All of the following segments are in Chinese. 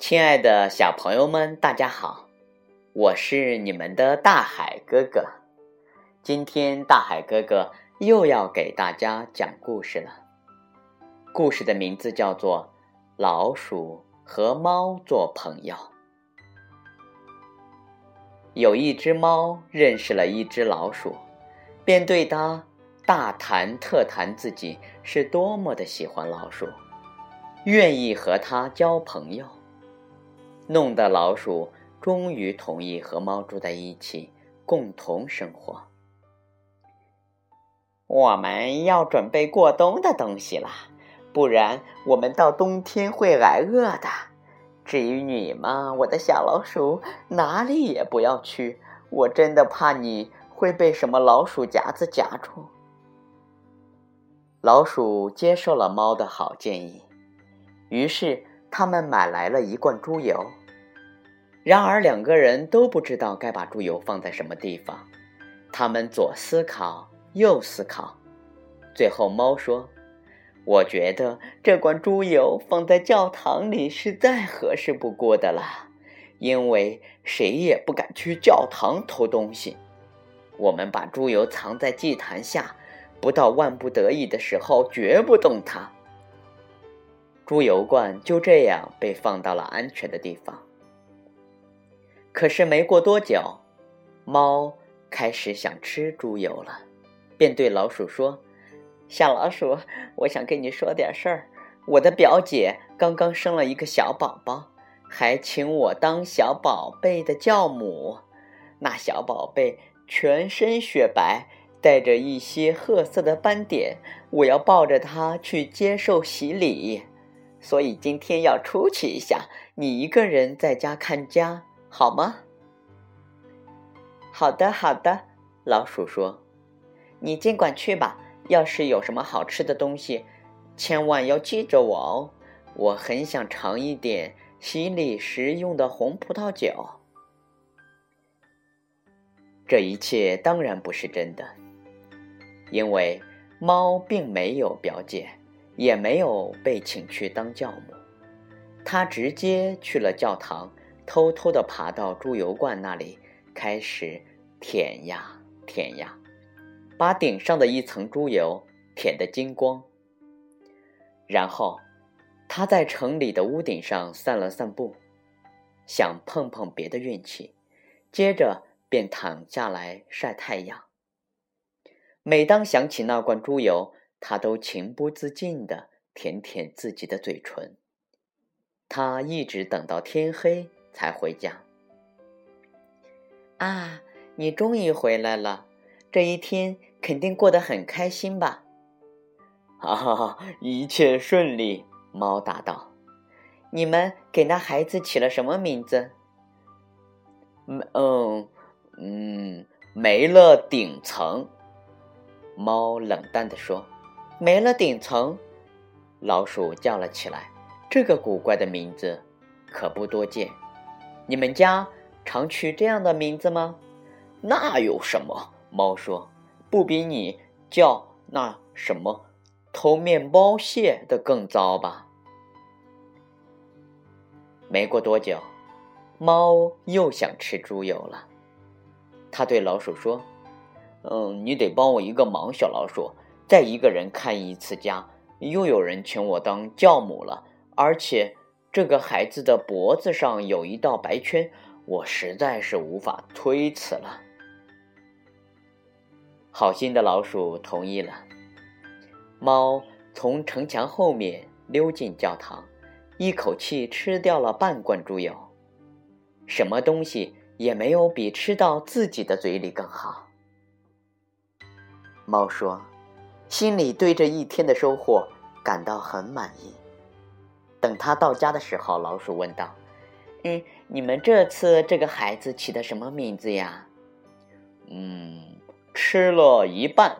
亲爱的小朋友们，大家好，我是你们的大海哥哥。今天大海哥哥又要给大家讲故事了。故事的名字叫做《老鼠和猫做朋友》。有一只猫认识了一只老鼠，便对它大谈特谈自己是多么的喜欢老鼠，愿意和它交朋友。弄得老鼠终于同意和猫住在一起，共同生活。我们要准备过冬的东西了，不然我们到冬天会挨饿的。至于你嘛，我的小老鼠，哪里也不要去，我真的怕你会被什么老鼠夹子夹住。老鼠接受了猫的好建议，于是他们买来了一罐猪油。然而，两个人都不知道该把猪油放在什么地方。他们左思考，右思考，最后猫说：“我觉得这罐猪油放在教堂里是再合适不过的了，因为谁也不敢去教堂偷东西。我们把猪油藏在祭坛下，不到万不得已的时候绝不动它。”猪油罐就这样被放到了安全的地方。可是没过多久，猫开始想吃猪油了，便对老鼠说：“小老鼠，我想跟你说点事儿。我的表姐刚刚生了一个小宝宝，还请我当小宝贝的教母。那小宝贝全身雪白，带着一些褐色的斑点，我要抱着它去接受洗礼。所以今天要出去一下，你一个人在家看家。”好吗？好的，好的。老鼠说：“你尽管去吧。要是有什么好吃的东西，千万要记着我哦。我很想尝一点洗礼时用的红葡萄酒。”这一切当然不是真的，因为猫并没有表姐，也没有被请去当教母，他直接去了教堂。偷偷地爬到猪油罐那里，开始舔呀舔呀，把顶上的一层猪油舔得精光。然后，他在城里的屋顶上散了散步，想碰碰别的运气。接着便躺下来晒太阳。每当想起那罐猪油，他都情不自禁地舔舔自己的嘴唇。他一直等到天黑。才回家。啊，你终于回来了！这一天肯定过得很开心吧？哈哈，一切顺利。猫答道：“你们给那孩子起了什么名字？”“嗯嗯，没了顶层。”猫冷淡地说。“没了顶层。”老鼠叫了起来。“这个古怪的名字可不多见。”你们家常取这样的名字吗？那有什么？猫说：“不比你叫那什么偷面包屑的更糟吧？”没过多久，猫又想吃猪油了。他对老鼠说：“嗯，你得帮我一个忙，小老鼠。再一个人看一次家，又有人请我当教母了，而且……”这个孩子的脖子上有一道白圈，我实在是无法推辞了。好心的老鼠同意了。猫从城墙后面溜进教堂，一口气吃掉了半罐猪油。什么东西也没有比吃到自己的嘴里更好。猫说：“心里对这一天的收获感到很满意。”等他到家的时候，老鼠问道：“嗯，你们这次这个孩子起的什么名字呀？”“嗯，吃了一半。”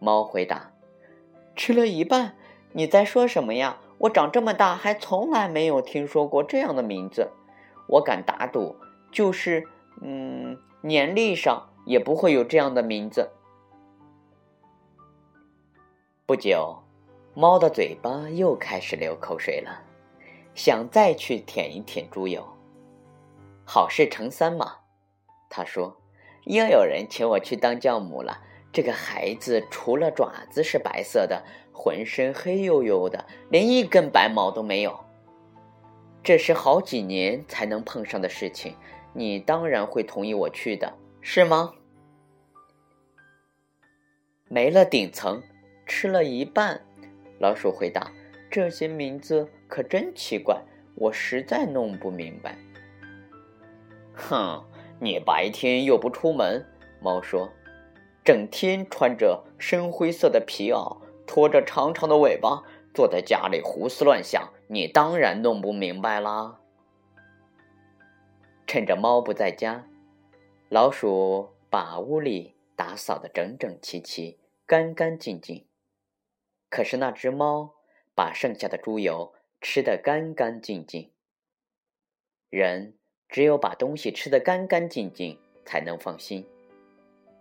猫回答。“吃了一半？你在说什么呀？我长这么大还从来没有听说过这样的名字。我敢打赌，就是嗯，年历上也不会有这样的名字。”不久。猫的嘴巴又开始流口水了，想再去舔一舔猪油。好事成三嘛，他说，又有人请我去当教母了。这个孩子除了爪子是白色的，浑身黑黝黝的，连一根白毛都没有。这是好几年才能碰上的事情，你当然会同意我去的，是吗？没了顶层，吃了一半。老鼠回答：“这些名字可真奇怪，我实在弄不明白。”哼，你白天又不出门，猫说。整天穿着深灰色的皮袄，拖着长长的尾巴，坐在家里胡思乱想，你当然弄不明白啦。趁着猫不在家，老鼠把屋里打扫得整整齐齐、干干净净。可是那只猫把剩下的猪油吃得干干净净。人只有把东西吃得干干净净，才能放心。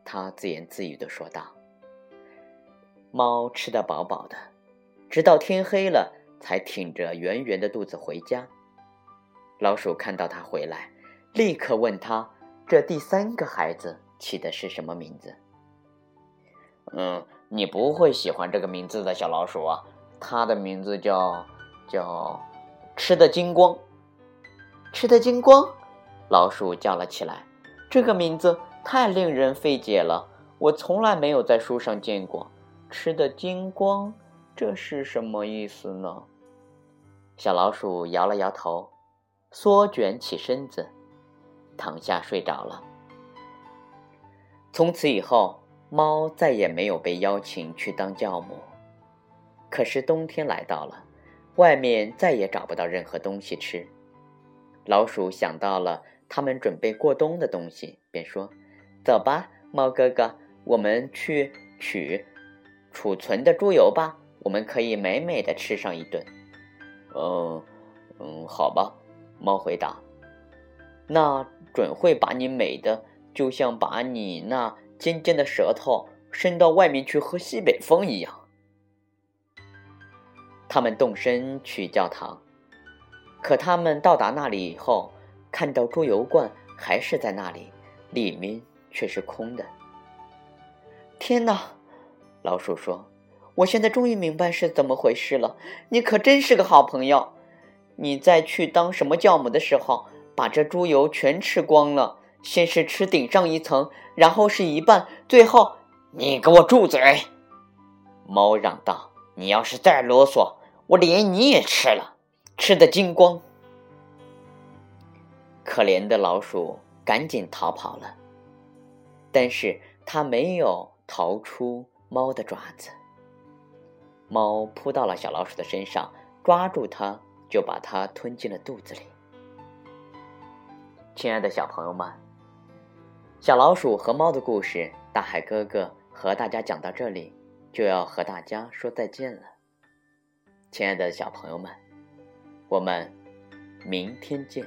他自言自语的说道：“猫吃得饱饱的，直到天黑了，才挺着圆圆的肚子回家。老鼠看到它回来，立刻问他：这第三个孩子起的是什么名字？”“嗯，你不会喜欢这个名字的小老鼠啊，它的名字叫叫吃的精光。”“吃的精光！”老鼠叫了起来，“这个名字。”太令人费解了，我从来没有在书上见过。吃的精光，这是什么意思呢？小老鼠摇了摇头，缩卷起身子，躺下睡着了。从此以后，猫再也没有被邀请去当教母。可是冬天来到了，外面再也找不到任何东西吃。老鼠想到了他们准备过冬的东西，便说。走吧，猫哥哥，我们去取储存的猪油吧。我们可以美美的吃上一顿。嗯嗯，好吧，猫回答。那准会把你美的，就像把你那尖尖的舌头伸到外面去喝西北风一样。他们动身去教堂，可他们到达那里以后，看到猪油罐还是在那里，里面。却是空的。天哪！老鼠说：“我现在终于明白是怎么回事了。你可真是个好朋友。你在去当什么教母的时候，把这猪油全吃光了。先是吃顶上一层，然后是一半，最后……你给我住嘴！”猫嚷道：“你要是再啰嗦，我连你也吃了，吃的精光。”可怜的老鼠赶紧逃跑了。但是它没有逃出猫的爪子。猫扑到了小老鼠的身上，抓住它，就把它吞进了肚子里。亲爱的小朋友们，小老鼠和猫的故事，大海哥哥和大家讲到这里，就要和大家说再见了。亲爱的小朋友们，我们明天见。